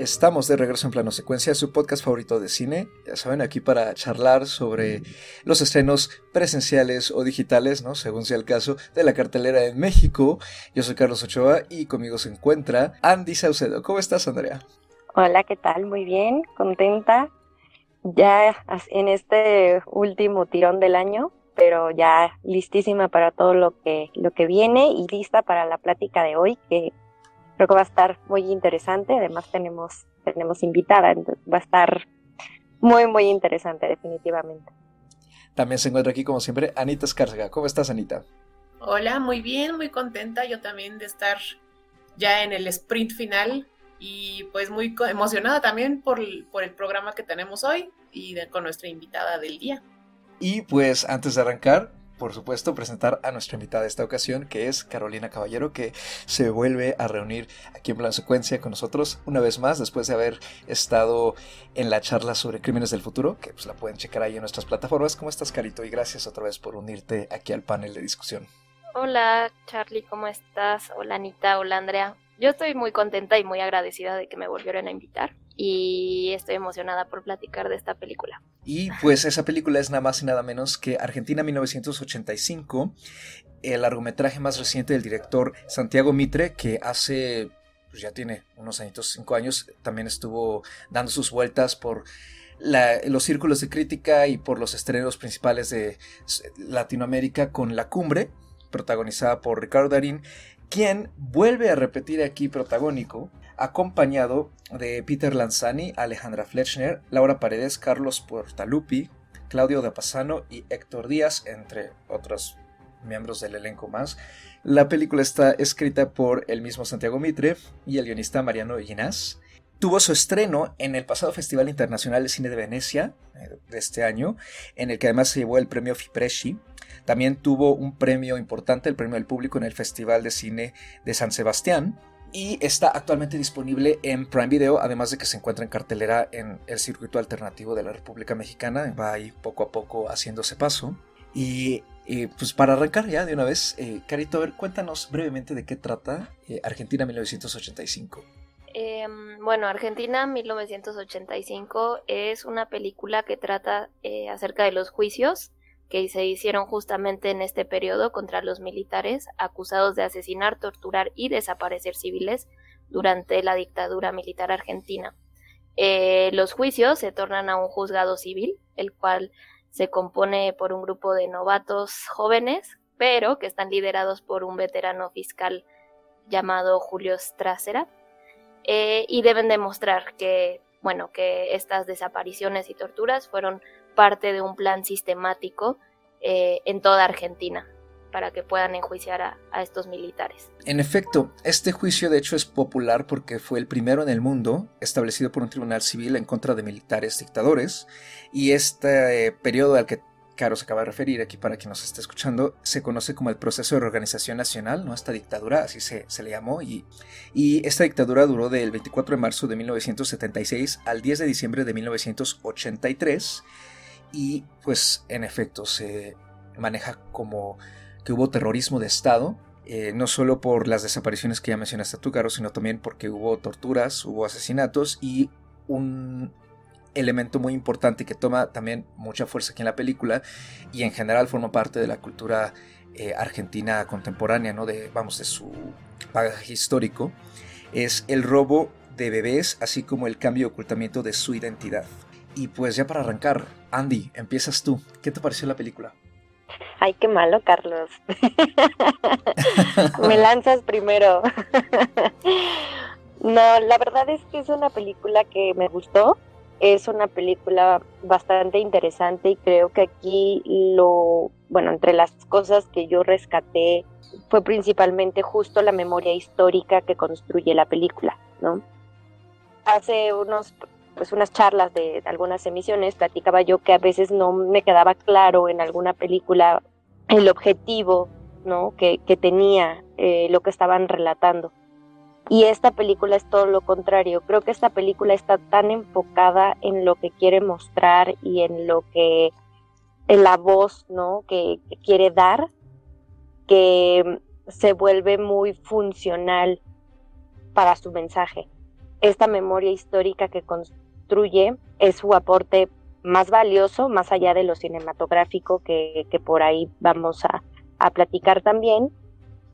Estamos de regreso en Plano Secuencia, su podcast favorito de cine. Ya saben, aquí para charlar sobre los estrenos presenciales o digitales, ¿no? Según sea el caso, de la cartelera en México. Yo soy Carlos Ochoa y conmigo se encuentra Andy Saucedo. ¿Cómo estás, Andrea? Hola, ¿qué tal? Muy bien, contenta. Ya en este último tirón del año, pero ya listísima para todo lo que, lo que viene y lista para la plática de hoy, que creo que va a estar muy interesante. Además tenemos, tenemos invitada, entonces va a estar muy, muy interesante definitivamente. También se encuentra aquí, como siempre, Anita Escárcega. ¿Cómo estás, Anita? Hola, muy bien, muy contenta yo también de estar ya en el sprint final y pues muy emocionada también por, por el programa que tenemos hoy y con nuestra invitada del día. Y pues antes de arrancar, por supuesto, presentar a nuestra invitada de esta ocasión, que es Carolina Caballero, que se vuelve a reunir aquí en Plan Secuencia con nosotros una vez más, después de haber estado en la charla sobre crímenes del futuro, que pues la pueden checar ahí en nuestras plataformas. ¿Cómo estás, Carito? Y gracias otra vez por unirte aquí al panel de discusión. Hola, Charlie, ¿cómo estás? Hola, Anita, hola, Andrea. Yo estoy muy contenta y muy agradecida de que me volvieran a invitar y estoy emocionada por platicar de esta película. Y pues esa película es nada más y nada menos que Argentina 1985, el largometraje más reciente del director Santiago Mitre, que hace, pues ya tiene unos añitos, cinco años, también estuvo dando sus vueltas por los círculos de crítica y por los estrenos principales de Latinoamérica con La Cumbre, protagonizada por Ricardo Darín, quien vuelve a repetir aquí protagónico acompañado de Peter Lanzani, Alejandra Fletchner, Laura Paredes, Carlos Portalupi, Claudio Dapasano y Héctor Díaz, entre otros miembros del elenco más. La película está escrita por el mismo Santiago Mitre y el guionista Mariano Ginás. Tuvo su estreno en el pasado Festival Internacional de Cine de Venecia eh, de este año, en el que además se llevó el premio Fipresci. También tuvo un premio importante, el premio del público en el Festival de Cine de San Sebastián y está actualmente disponible en Prime Video, además de que se encuentra en cartelera en el circuito alternativo de la República Mexicana, va ahí poco a poco haciéndose paso. Y pues para arrancar ya de una vez, eh, Carito, a ver, cuéntanos brevemente de qué trata eh, Argentina 1985. Em, bueno, Argentina 1985 es una película que trata eh, acerca de los juicios que se hicieron justamente en este periodo contra los militares acusados de asesinar, torturar y desaparecer civiles durante la dictadura militar argentina. Eh, los juicios se tornan a un juzgado civil, el cual se compone por un grupo de novatos jóvenes, pero que están liderados por un veterano fiscal llamado Julio Strasera, eh, y deben demostrar que, bueno, que estas desapariciones y torturas fueron parte de un plan sistemático eh, en toda Argentina para que puedan enjuiciar a, estos militares. En efecto, este juicio de hecho es popular porque fue el primero en el mundo establecido por un tribunal civil en contra de militares dictadores y este eh, periodo al que Caro se acaba de referir aquí para quien nos esté escuchando, se conoce como el proceso de reorganización nacional, ¿no? Esta dictadura, así se, le llamó, y, esta dictadura duró del 24 de marzo de 1976 al 10 de diciembre de 1983 y pues en efecto se maneja como que hubo terrorismo de Estado, eh, no solo por las desapariciones que ya mencionaste tú, Caro, sino también porque hubo torturas, hubo asesinatos y un elemento muy importante que toma también mucha fuerza aquí en la película y en general forma parte de la cultura eh, argentina contemporánea, ¿no? De, vamos, de su bagaje histórico, es el robo de bebés, así como el cambio y ocultamiento de su identidad. Y pues ya para arrancar, Andy, empiezas tú. ¿Qué te pareció la película? Ay, qué malo, Carlos. Me lanzas primero. no, la verdad es que es una película que me gustó. Es una película bastante interesante y creo que aquí lo, bueno, entre las cosas que yo rescaté fue principalmente justo la memoria histórica que construye la película, ¿no? Hace unos pues unas charlas de algunas emisiones, platicaba yo que a veces no me quedaba claro en alguna película el objetivo ¿no? que, tenía eh, lo que estaban relatando. Y esta película es todo lo contrario. Creo que esta película está tan enfocada en lo que quiere mostrar y en lo que en la voz ¿no? que quiere dar, que se vuelve muy funcional para su mensaje. esta memoria histórica que es su aporte más valioso, más allá de lo cinematográfico que, por ahí vamos a, platicar también.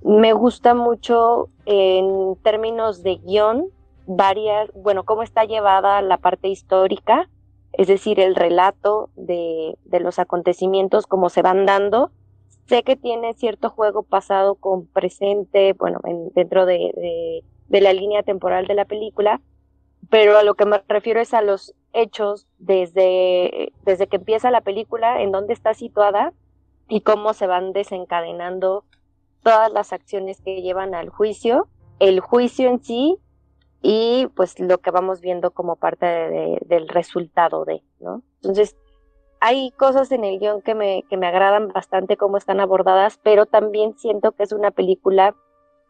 Me gusta mucho en términos de guion, varias, bueno, cómo está llevada la parte histórica, es decir, el relato de, los acontecimientos, cómo se van dando. Sé que tiene cierto juego pasado con presente, bueno, dentro de, de, la línea temporal de la película, pero a lo que me refiero es a los hechos desde, desde que empieza la película, en dónde está situada y cómo se van desencadenando todas las acciones que llevan al juicio, el juicio en sí y pues lo que vamos viendo como parte del resultado de, ¿no? Entonces, hay cosas en el guion que me, que me agradan bastante cómo están abordadas, pero también siento que es una película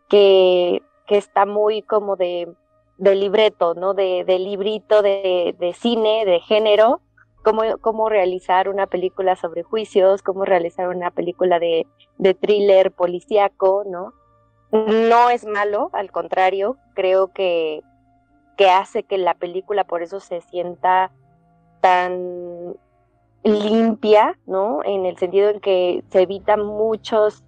que, que está muy como de, de libreto, ¿no? De, de librito de, de, cine, de género, cómo, cómo realizar una película sobre juicios, cómo realizar una película de, de thriller policíaco, ¿no? No es malo, al contrario, creo que, que hace que la película por eso se sienta tan limpia, ¿no? En el sentido en que se evitan muchos,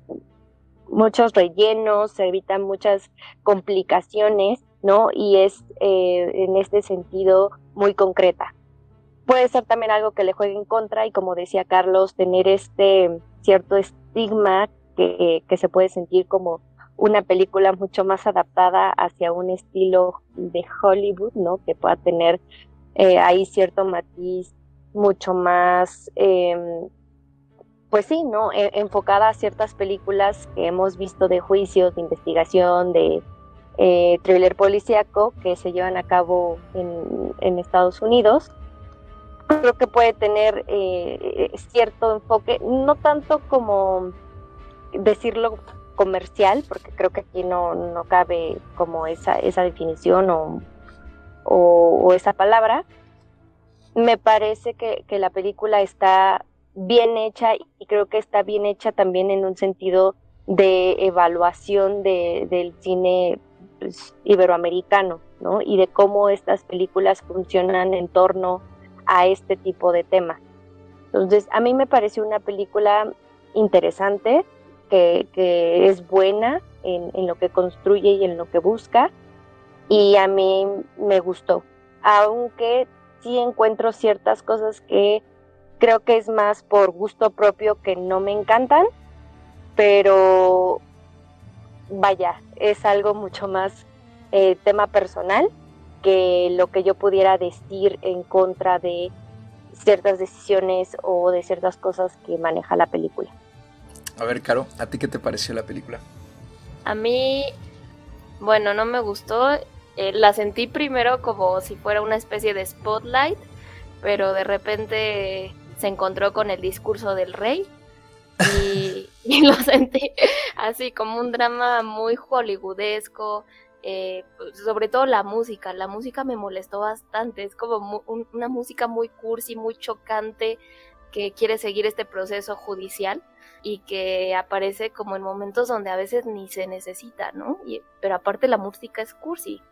muchos rellenos, se evitan muchas complicaciones, ¿no? Y es eh, en este sentido muy concreta. Puede ser también algo que le juegue en contra y como decía Carlos, tener este cierto estigma que, que se puede sentir como una película mucho más adaptada hacia un estilo de Hollywood, ¿no? Que pueda tener eh, ahí cierto matiz mucho más, em, pues sí, ¿no? E, enfocada a ciertas películas que hemos visto de juicios, de investigación, de eh, thriller policíaco que se llevan a cabo en, Estados Unidos. Creo que puede tener eh, cierto enfoque, no tanto como decirlo comercial, porque creo que aquí no, no cabe como esa, esa definición o, o, esa palabra. Me parece que, que, la película está bien hecha y creo que está bien hecha también en un sentido de evaluación de, del cine pues, iberoamericano, ¿no? Y de cómo estas películas funcionan en torno a este tipo de temas. Entonces, a mí me pareció una película interesante, que, es buena en, lo que construye y en lo que busca y a mí me gustó, aunque sí encuentro ciertas cosas que creo que es más por gusto propio que no me encantan, pero vaya, es algo mucho más eh, tema personal que lo que yo pudiera decir en contra de ciertas decisiones o de ciertas cosas que maneja la película. A ver, Caro, ¿a ti qué te pareció la película? A mí, bueno, no me gustó. Eh, la sentí primero como si fuera una especie de spotlight, pero de repente se encontró con el discurso del rey y, lo sentí así como un drama muy hollywoodesco. Eh, sobre todo la música, la música me molestó bastante, es como una música muy cursi, muy chocante, que quiere seguir este proceso judicial y que aparece como en momentos donde a veces ni se necesita, ¿no? Pero aparte la música es cursi.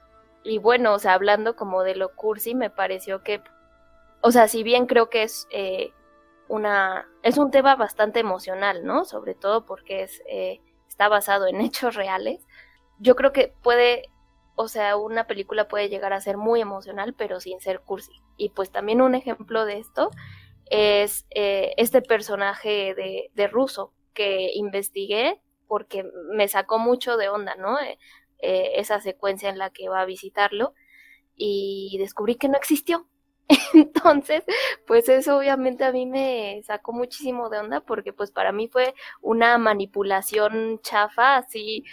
Y bueno, o sea, hablando como de lo cursi, me pareció que, o sea, si bien creo que es eh, una, es un tema bastante emocional, ¿no? Sobre todo porque es, eh, está basado en hechos reales. Yo creo que puede, o sea, una película puede llegar a ser muy emocional, pero sin ser cursi. Y pues también un ejemplo de esto es eh, este personaje de, de ruso que investigué porque me sacó mucho de onda, ¿no? Eh, eh, esa secuencia en la que va a visitarlo y descubrí que no existió. Entonces, pues eso obviamente a mí me sacó muchísimo de onda porque pues para mí fue una manipulación chafa así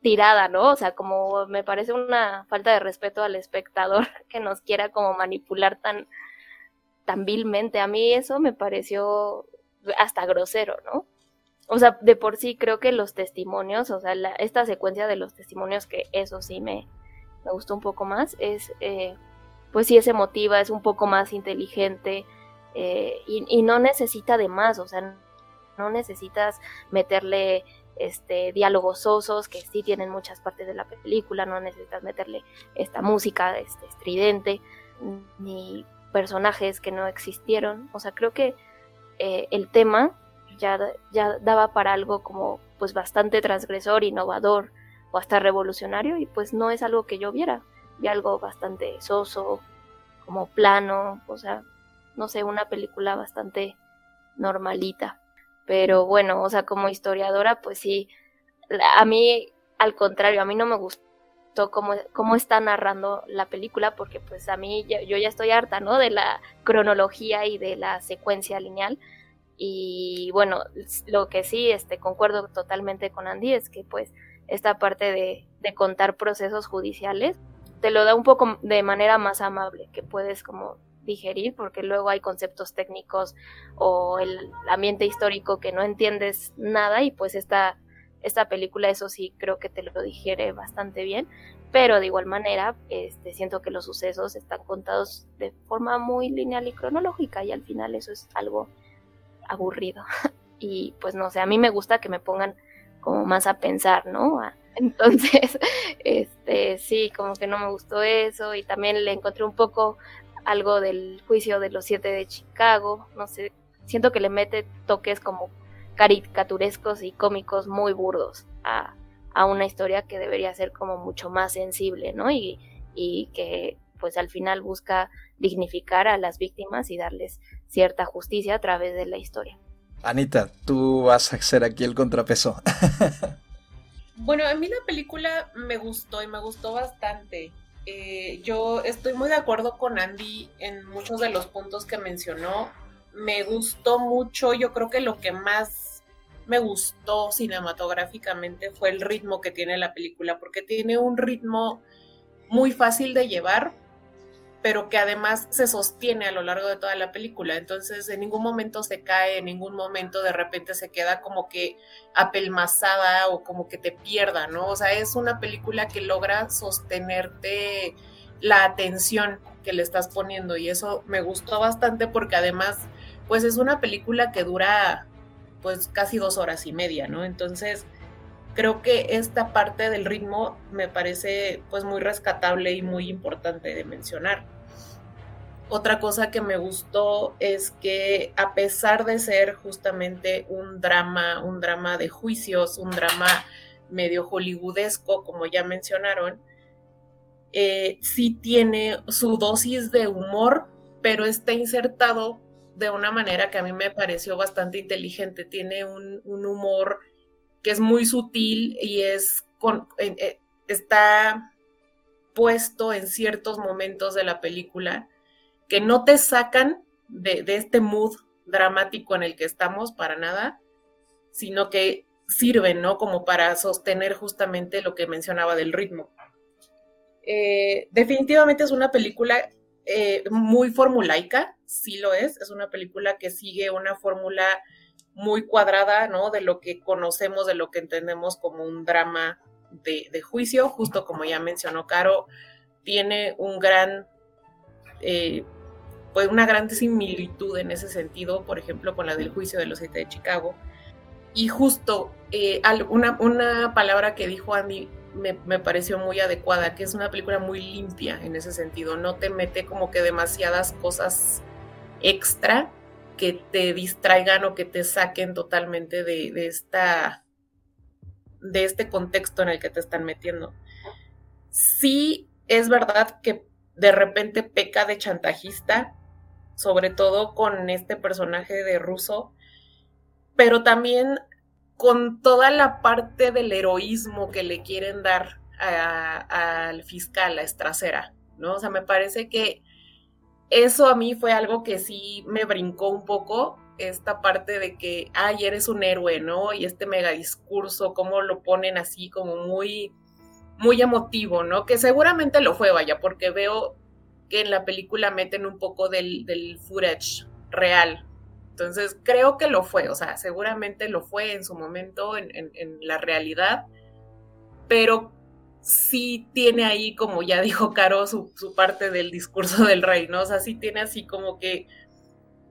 tirada, ¿no? O sea, como me parece una falta de respeto al espectador que nos quiera como manipular tan tan vilmente. A mí eso me pareció hasta grosero, ¿no? O sea, de por sí creo que los testimonios, o sea, esta secuencia de los testimonios, que eso sí me, me gustó un poco más, es, eh, pues sí es emotiva, es un poco más inteligente eh, y, no necesita de más, o sea, no necesitas meterle este, diálogos sosos que sí tienen muchas partes de la película, no necesitas meterle esta música este, estridente, ni personajes que no existieron. O sea, creo que eh, el tema ya, ya daba para algo como pues bastante transgresor, innovador o hasta revolucionario y pues no es algo que yo viera. Vi algo bastante soso, como plano, o sea, no sé, una película bastante normalita. Pero bueno, o sea, como historiadora, pues sí, a mí, al contrario, a mí no me gustó cómo, cómo está narrando la película, porque pues a mí yo ya estoy harta, ¿no? De la cronología y de la secuencia lineal. Y bueno, lo que sí, este, concuerdo totalmente con Andy es que pues esta parte de, de contar procesos judiciales te lo da un poco de manera más amable, que puedes como digerir, porque luego hay conceptos técnicos o el ambiente histórico que no entiendes nada y pues esta, esta película eso sí creo que te lo digiere bastante bien, pero de igual manera este, siento que los sucesos están contados de forma muy lineal y cronológica y al final eso es algo aburrido. y pues no sé, a mí me gusta que me pongan como más a pensar, ¿no? Entonces, este, sí, como que no me gustó eso y también le encontré un poco algo del juicio de los siete de Chicago, no sé, siento que le mete toques como caricaturescos y cómicos muy burdos a, a una historia que debería ser como mucho más sensible, ¿no? Y, y que pues al final busca dignificar a las víctimas y darles cierta justicia a través de la historia. Anita, tú vas a ser aquí el contrapeso. bueno, a mí la película me gustó y me gustó bastante. Eh, yo estoy muy de acuerdo con Andy en muchos de los puntos que mencionó. Me gustó mucho, yo creo que lo que más me gustó cinematográficamente fue el ritmo que tiene la película, porque tiene un ritmo muy fácil de llevar, pero que además se sostiene a lo largo de toda la película. Entonces, en ningún momento se cae, en ningún momento de repente se queda como que apelmazada o como que te pierda, ¿no? O sea, es una película que logra sostenerte la atención que le estás poniendo y eso me gustó bastante porque además, pues es una película que dura pues casi dos horas y media, ¿no? Entonces, creo que esta parte del ritmo me parece pues muy rescatable y muy importante de mencionar. Otra cosa que me gustó es que a pesar de ser justamente un drama, un drama de juicios, un drama medio hollywoodesco, como ya mencionaron, eh, sí tiene su dosis de humor, pero está insertado de una manera que a mí me pareció bastante inteligente. Tiene un, un humor es muy sutil y es eh, está puesto en ciertos momentos de la película que no te sacan de, este mood dramático en el que estamos para nada, sino que sirven, ¿no? Como para sostener justamente lo que mencionaba del ritmo. Eh, definitivamente es una película eh, muy formulaica, sí lo es, es una película que sigue una fórmula muy cuadrada, ¿no? De lo que conocemos, de lo que entendemos como un drama de, juicio, justo como ya mencionó Caro, tiene un gran, eh, pues una gran similitud en ese sentido, por ejemplo, con la del juicio de los siete de Chicago. Y justo eh, una, palabra que dijo Andy me, me, pareció muy adecuada, que es una película muy limpia en ese sentido, no te mete como que demasiadas cosas extra que te distraigan o que te saquen totalmente de, esta de este contexto en el que te están metiendo. Sí es verdad que de repente peca de chantajista, sobre todo con este personaje de Russo, pero también con toda la parte del heroísmo que le quieren dar al fiscal, a Estracera, ¿no? O sea, me parece que eso a mí fue algo que sí me brincó un poco, esta parte de que, ay, eres un héroe, ¿no? Y este mega discurso, cómo lo ponen así como muy, muy emotivo, ¿no? Que seguramente lo fue, vaya, porque veo que en la película meten un poco del, del footage real. Entonces, creo que lo fue, o sea, seguramente lo fue en su momento, en, en la realidad, pero sí tiene ahí, como ya dijo Caro, su, parte del discurso del rey, ¿no? O sea, sí tiene así como que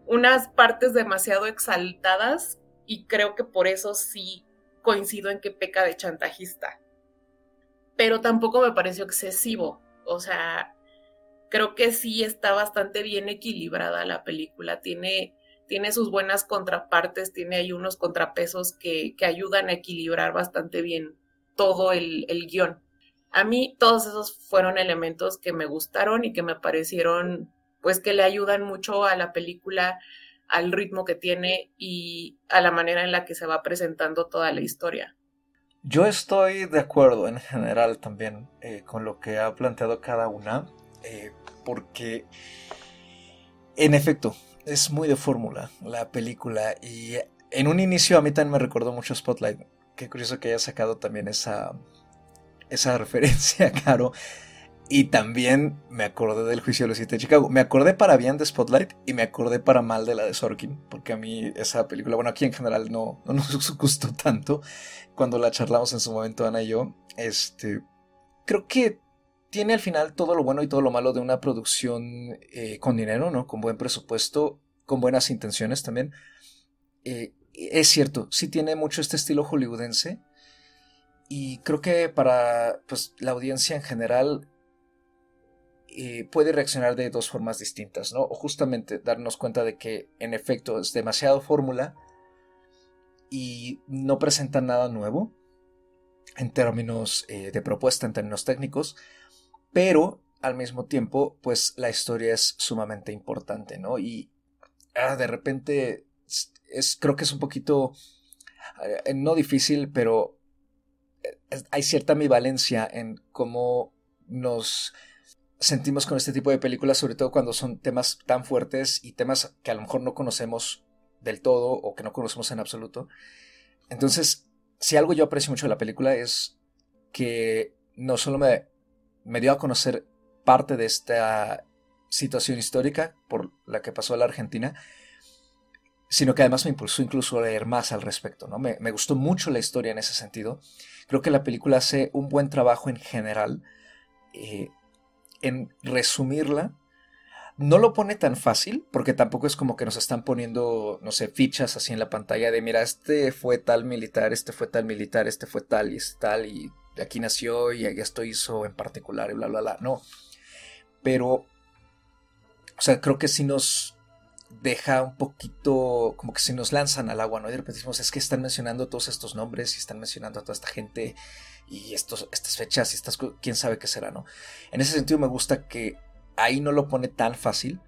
unas partes demasiado exaltadas y creo que por eso sí coincido en que peca de chantajista, pero tampoco me pareció excesivo. O sea, creo que sí está bastante bien equilibrada la película. Tiene, tiene sus buenas contrapartes, tiene ahí unos contrapesos que, ayudan a equilibrar bastante bien todo el guion. A mí todos esos fueron elementos que me gustaron y que me parecieron, pues que le ayudan mucho a la película, al ritmo que tiene y a la manera en la que se va presentando toda la historia. Yo estoy de acuerdo en general también eh, con lo que ha planteado cada una, eh, porque en efecto es muy de fórmula la película y en un inicio a mí también me recordó mucho Spotlight. Qué curioso que haya sacado también esa, esa referencia, Caro. Y también me acordé del juicio de los siete de Chicago. Me acordé para bien de Spotlight y me acordé para mal de la de Sorkin. Porque a mí esa película, bueno, aquí en general no, no nos gustó tanto. Cuando la charlamos en su momento, Ana y yo. Este. Creo que tiene al final todo lo bueno y todo lo malo de una producción eh, con dinero, ¿no? Con buen presupuesto, con buenas intenciones también. Eh, es cierto, sí tiene mucho este estilo hollywoodense. Y creo que para pues, la audiencia en general eh, puede reaccionar de dos formas distintas, ¿no? O justamente darnos cuenta de que en efecto es demasiado fórmula y no presenta nada nuevo en términos eh, de propuesta, en términos técnicos, pero al mismo tiempo, pues la historia es sumamente importante, ¿no? Y ah, de repente es, creo que es un poquito, eh, no difícil, pero hay cierta ambivalencia en cómo nos sentimos con este tipo de películas, sobre todo cuando son temas tan fuertes y temas que a lo mejor no conocemos del todo o que no conocemos en absoluto. Entonces, si algo yo aprecio mucho de la película es que no solo me, me dio a conocer parte de esta situación histórica por la que pasó a la Argentina, sino que además me impulsó incluso a leer más al respecto. ¿no? Me, me, gustó mucho la historia en ese sentido. Creo que la película hace un buen trabajo en general eh, en resumirla. No lo pone tan fácil, porque tampoco es como que nos están poniendo, no sé, fichas así en la pantalla de, mira, este fue tal militar, este fue tal militar, este fue tal y este tal, y aquí nació y esto hizo en particular, y bla, bla, bla. No. Pero, o sea, creo que si nos deja un poquito, como que se nos lanzan al agua, ¿no? Y de repente decimos, es que están mencionando todos estos nombres y están mencionando a toda esta gente y estos, estas fechas y estas, quién sabe qué será, ¿no? En ese sentido me gusta que ahí no lo pone tan fácil,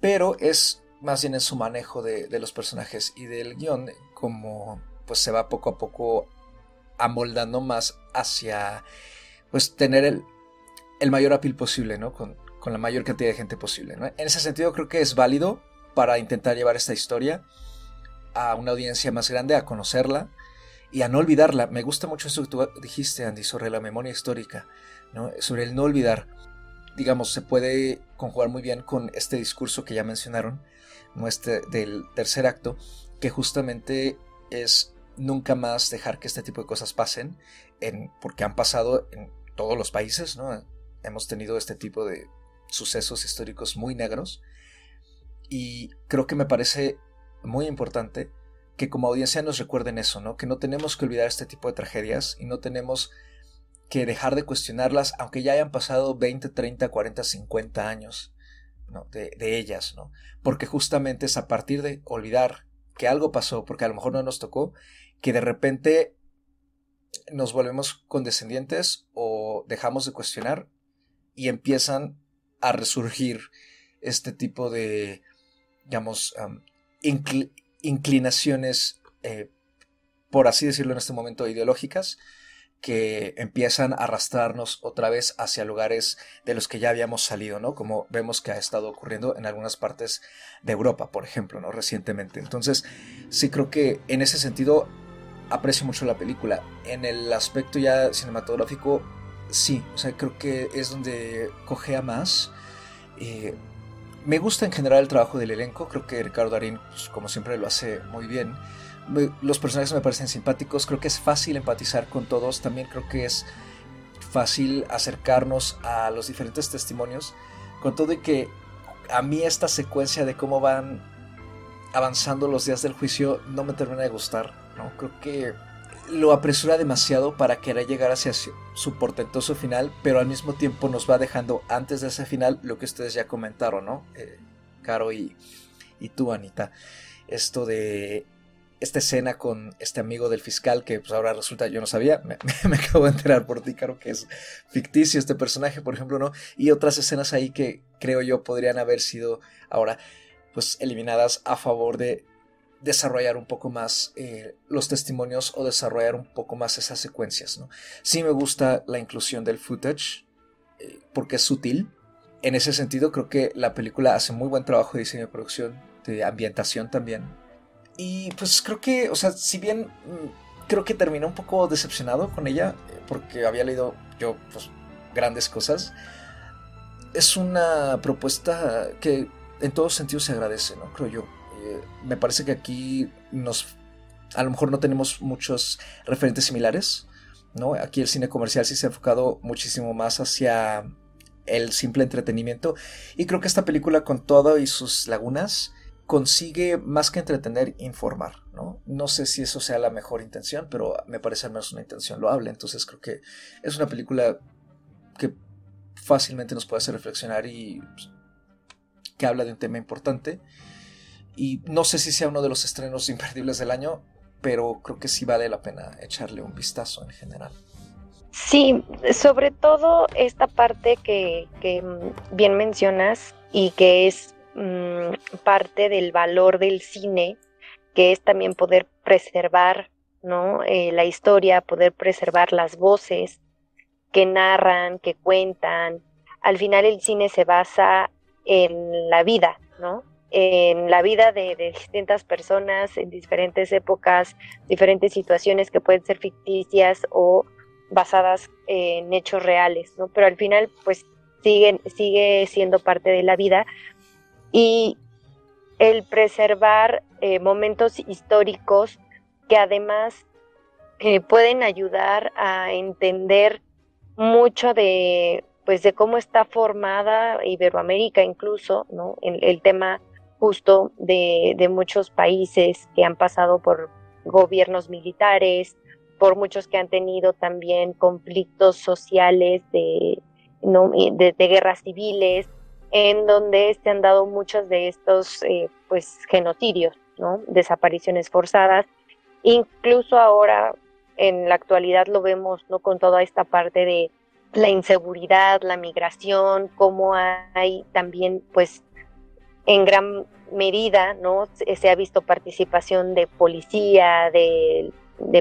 pero es más bien en su manejo de, de los personajes y del guion, como pues se va poco a poco amoldando más hacia, pues tener el, el mayor apil posible, ¿no? Con, con la mayor cantidad de gente posible, ¿no? En ese sentido creo que es válido para intentar llevar esta historia a una audiencia más grande, a conocerla y a no olvidarla. Me gusta mucho eso que tú dijiste, Andy, sobre la memoria histórica, sobre el no olvidar. Digamos, se puede conjugar muy bien con este discurso que ya mencionaron, este, del tercer acto, que justamente es nunca más dejar que este tipo de cosas pasen, en, porque han pasado en todos los países, hemos tenido este tipo de sucesos históricos muy negros y creo que me parece muy importante que como audiencia nos recuerden eso, ¿no? Que no tenemos que olvidar este tipo de tragedias y no tenemos que dejar de cuestionarlas, aunque ya hayan pasado 20, 30, 40, 50 años de, de, ellas, ¿no? Porque justamente es a partir de olvidar que algo pasó, porque a lo mejor no nos tocó, que de repente nos volvemos condescendientes o dejamos de cuestionar y empiezan a resurgir este tipo de, digamos, inclinaciones, eh, por así decirlo en este momento, ideológicas, que empiezan a arrastrarnos otra vez hacia lugares de los que ya habíamos salido, ¿no? Como vemos que ha estado ocurriendo en algunas partes de Europa, por ejemplo, ¿no? Recientemente. Entonces, sí creo que en ese sentido aprecio mucho la película. En el aspecto ya cinematográfico, sí, o sea, creo que es donde cogea más. Eh, me gusta en general el trabajo del elenco, creo que Ricardo Darín, pues, como siempre, lo hace muy bien. los personajes me parecen simpáticos, creo que es fácil empatizar con todos, también creo que es fácil acercarnos a los diferentes testimonios, con todo y que a mí esta secuencia de cómo van avanzando los días del juicio no me termina de gustar, ¿no? Creo que lo apresura demasiado para querer llegar hacia su portentoso final, pero al mismo tiempo nos va dejando antes de ese final lo que ustedes ya comentaron, ¿no? Eh, Caro y, y tú, Anita. Esto de esta escena con este amigo del fiscal que pues ahora resulta, yo no sabía, me, acabo de enterar por ti, Caro, que es ficticio este personaje, por ejemplo, ¿no? Y otras escenas ahí que creo yo podrían haber sido ahora pues eliminadas a favor de desarrollar un poco más eh, los testimonios o desarrollar un poco más esas secuencias. ¿no? Sí me gusta la inclusión del footage eh, porque es sutil. En ese sentido creo que la película hace muy buen trabajo de diseño de producción, de ambientación también. Y pues creo que, o sea, si bien mm, creo que terminé un poco decepcionado con ella, eh, porque había leído yo pues, grandes cosas, es una propuesta que en todos sentidos se agradece, ¿no? Creo yo. Eh, me parece que aquí nos. A lo mejor no tenemos muchos referentes similares, ¿no? Aquí el cine comercial sí se ha enfocado muchísimo más hacia el simple entretenimiento. Y creo que esta película, con todo y sus lagunas, consigue más que entretener, informar, ¿no? No sé si eso sea la mejor intención, pero me parece al menos una intención loable. Entonces creo que es una película que fácilmente nos puede hacer reflexionar y pues, que habla de un tema importante. Y no sé si sea uno de los estrenos imperdibles del año, pero creo que sí vale la pena echarle un vistazo en general. Sí, sobre todo esta parte que, bien mencionas y que es mm, parte del valor del cine, que es también poder preservar ¿no? Eh, la historia, poder preservar las voces que narran, que cuentan. Al final el cine se basa en la vida, ¿no? En la vida de, distintas personas, en diferentes épocas, diferentes situaciones que pueden ser ficticias o basadas en hechos reales, ¿no? Pero al final, pues, siguen, sigue siendo parte de la vida y el preservar eh, momentos históricos que además eh, pueden ayudar a entender mucho de pues de cómo está formada Iberoamérica incluso, ¿no? El tema justo de, muchos países que han pasado por gobiernos militares, por muchos que han tenido también conflictos sociales de, ¿no? de, guerras civiles, en donde se han dado muchos de estos eh, pues genocidios, ¿no? desapariciones forzadas. Incluso ahora, en la actualidad, lo vemos ¿no? con toda esta parte de la inseguridad, la migración, cómo hay también, pues, en gran medida, ¿no? Se, ha visto participación de policía, de,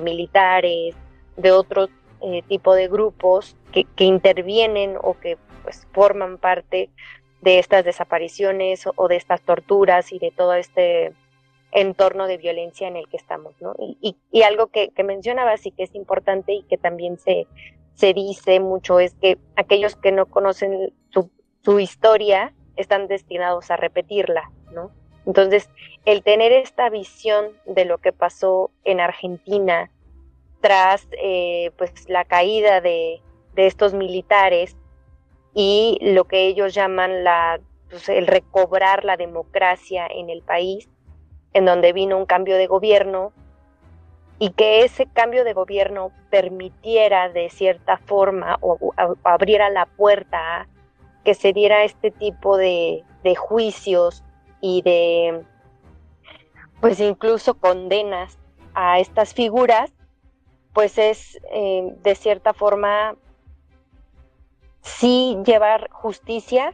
militares, de otro eh, tipo de grupos que, intervienen o que pues forman parte de estas desapariciones o, de estas torturas y de todo este entorno de violencia en el que estamos, ¿no? Y, y, algo que, que mencionabas y que es importante y que también se, se dice mucho es que aquellos que no conocen su, historia están destinados a repetirla, ¿no? Entonces, el tener esta visión de lo que pasó en Argentina tras eh, pues la caída de, estos militares y lo que ellos llaman la, pues, el recobrar la democracia en el país, en donde vino un cambio de gobierno, y que ese cambio de gobierno permitiera de cierta forma o, abriera la puerta a que se diera este tipo de, juicios y de, pues incluso condenas a estas figuras, pues es eh, de cierta forma sí llevar justicia,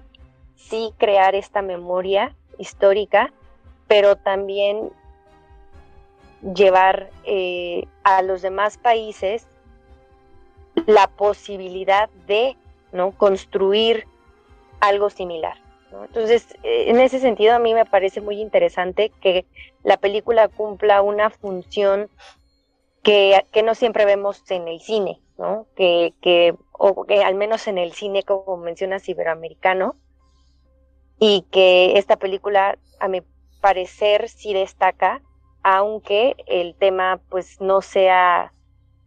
sí crear esta memoria histórica, pero también llevar eh, a los demás países la posibilidad de ¿no? construir algo similar. Entonces, eh, en ese sentido, a mí me parece muy interesante que la película cumpla una función que, no siempre vemos en el cine, ¿no? que, que, o que al menos en el cine, como mencionas, iberoamericano, y que esta película, a mi parecer, sí destaca aunque el tema pues no sea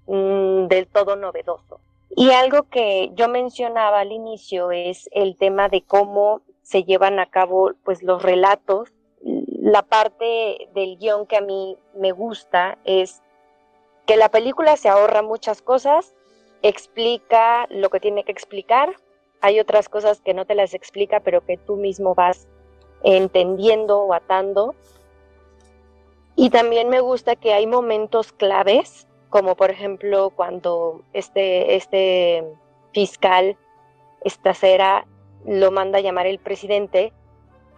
mm, del todo novedoso. Y algo que yo mencionaba al inicio es el tema de cómo se llevan a cabo pues los relatos. La parte del guion que a mí me gusta es que la película se ahorra muchas cosas, explica lo que tiene que explicar, hay otras cosas que no te las explica, pero que tú mismo vas entendiendo o atando. Y también me gusta que hay momentos claves, como por ejemplo cuando este, este fiscal, esta cera, lo manda a llamar el presidente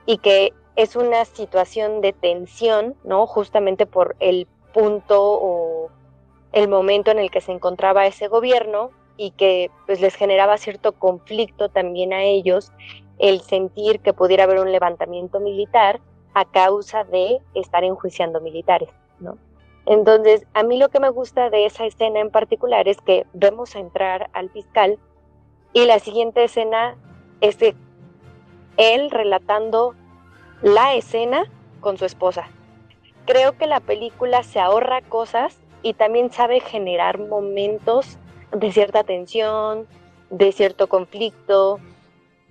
y que es una situación de tensión, ¿no? Justamente por el punto o el momento en el que se encontraba ese gobierno y que pues les generaba cierto conflicto también a ellos el sentir que pudiera haber un levantamiento militar a causa de estar enjuiciando militares, ¿no? Entonces, a mí lo que me gusta de esa escena en particular es que vemos entrar al fiscal y la siguiente escena es de él relatando la escena con su esposa. Creo que la película se ahorra cosas y también sabe generar momentos de cierta tensión, de cierto conflicto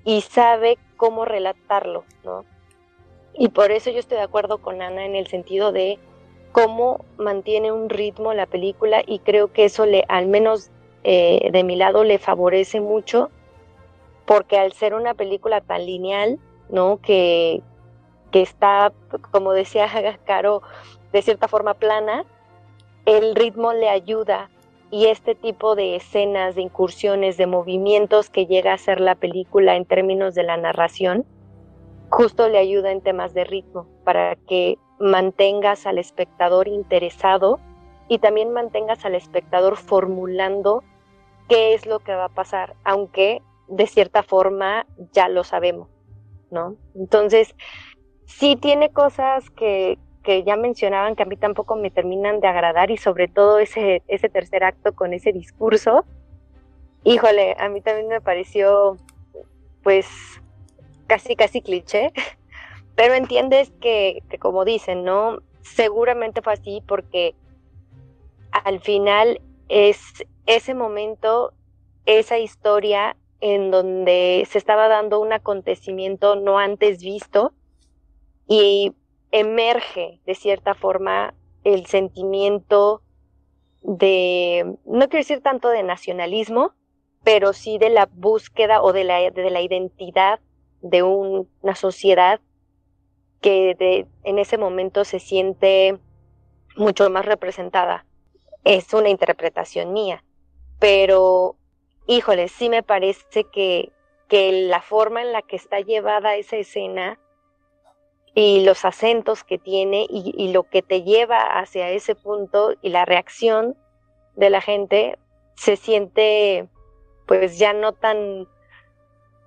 y sabe cómo relatarlo, ¿no? Y por eso yo estoy de acuerdo con Ana en el sentido de cómo mantiene un ritmo la película y creo que eso le, al menos eh, de mi lado, le favorece mucho porque al ser una película tan lineal, ¿no? Que, que está, como decía Caro, de cierta forma plana, el ritmo le ayuda y este tipo de escenas, de incursiones, de movimientos que llega a ser la película en términos de la narración, justo le ayuda en temas de ritmo para que mantengas al espectador interesado y también mantengas al espectador formulando qué es lo que va a pasar, aunque de cierta forma ya lo sabemos, ¿no? Entonces, sí tiene cosas que, que ya mencionaban que a mí tampoco me terminan de agradar y sobre todo ese, ese tercer acto con ese discurso, híjole, a mí también me pareció pues casi casi cliché, pero entiendes que, como dicen, ¿no? Seguramente fue así porque al final es ese momento, esa historia en donde se estaba dando un acontecimiento no antes visto y emerge de cierta forma el sentimiento de, no quiero decir tanto de nacionalismo, pero sí de la búsqueda o de la, de la identidad de una sociedad que en ese momento se siente mucho más representada. Es una interpretación mía, pero híjole, sí me parece que, que la forma en la que está llevada esa escena y los acentos que tiene y, lo que te lleva hacia ese punto y la reacción de la gente se siente pues ya no tan,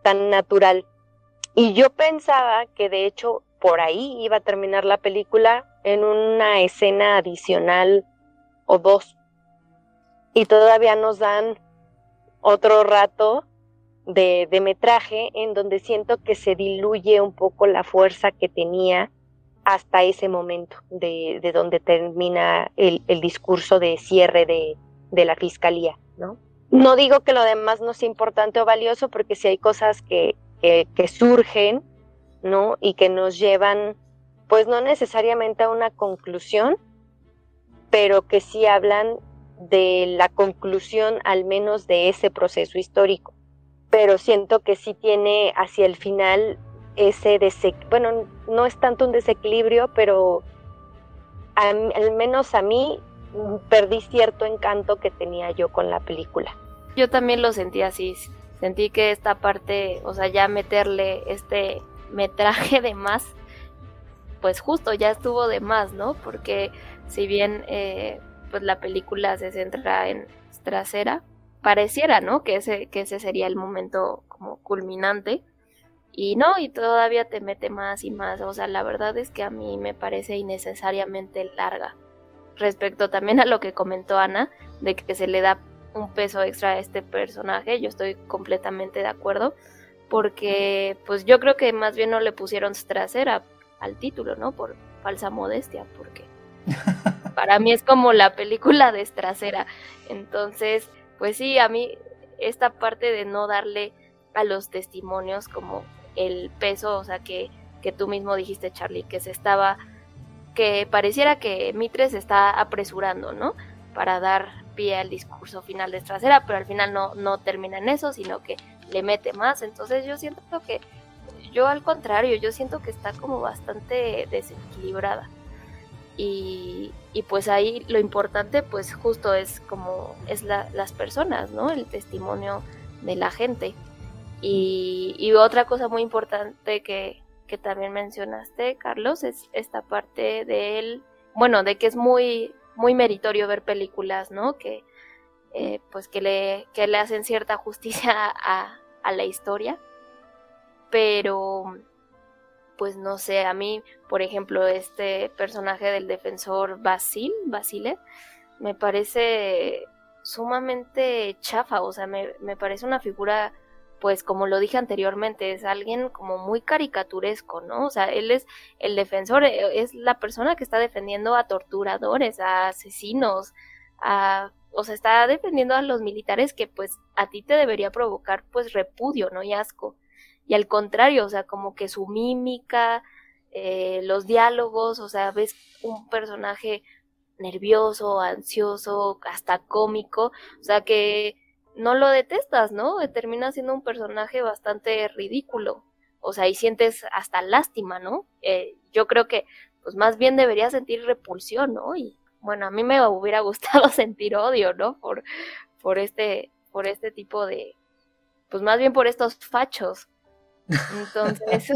tan natural. Y yo pensaba que de hecho por ahí iba a terminar la película en una escena adicional o dos. Y todavía nos dan otro rato de, metraje en donde siento que se diluye un poco la fuerza que tenía hasta ese momento de, de donde termina el, el, discurso de cierre de, de, la fiscalía, ¿no? No digo que lo demás no sea importante o valioso, porque si hay cosas que, que, que surgen, ¿no? Y que nos llevan, pues no necesariamente a una conclusión, pero que sí hablan de la conclusión al menos de ese proceso histórico pero siento que sí tiene hacia el final ese desequilibrio, bueno, no es tanto un desequilibrio, pero al menos a mí perdí cierto encanto que tenía yo con la película. Yo también lo sentí así, sentí que esta parte, o sea, ya meterle este metraje de más, pues justo ya estuvo de más, ¿no? Porque si bien eh, pues la película se centra en trasera, pareciera, ¿no? Que ese, que ese sería el momento como culminante. Y no, y todavía te mete más y más. O sea, la verdad es que a mí me parece innecesariamente larga. Respecto también a lo que comentó Ana, de que se le da un peso extra a este personaje, yo estoy completamente de acuerdo. Porque, pues yo creo que más bien no le pusieron trasera al título, ¿no? Por falsa modestia, porque para mí es como la película de trasera. Entonces, pues sí, a mí esta parte de no darle a los testimonios como el peso, o sea, que, que tú mismo dijiste, Charlie, que se estaba, que pareciera que Mitre se está apresurando, ¿no? para dar pie al discurso final de Trasera, pero al final no, no termina en eso, sino que le mete más. Entonces yo siento que, yo al contrario, yo siento que está como bastante desequilibrada. Y, y pues ahí lo importante pues justo es como es las personas, ¿no? El testimonio de la gente. Y, y otra cosa muy importante que, que también mencionaste, Carlos, es esta parte del, bueno, de que es muy, muy meritorio ver películas, ¿no? Que, eh, pues que le, que le hacen cierta justicia a, a la historia. Pero, pues no sé, a mí, por ejemplo, este personaje del defensor Basil, Basile, me parece sumamente chafa, o sea, me, me parece una figura pues como lo dije anteriormente, es alguien como muy caricaturesco, ¿no? O sea, él es el defensor, eh, es la persona que está defendiendo a torturadores, a asesinos, a, o sea, está defendiendo a los militares que pues a ti te debería provocar pues repudio, ¿no? Y asco. Y al contrario, o sea, como que su mímica, eh, los diálogos, o sea, ves un personaje nervioso, ansioso, hasta cómico, o sea, que no lo detestas, ¿no? Termina siendo un personaje bastante ridículo. O sea, y sientes hasta lástima, ¿no? Eh, yo creo que, pues más bien debería sentir repulsión, ¿no? Y bueno, a mí me hubiera gustado sentir odio, ¿no? Por, por este, por este tipo de, pues más bien por estos fachos. Entonces,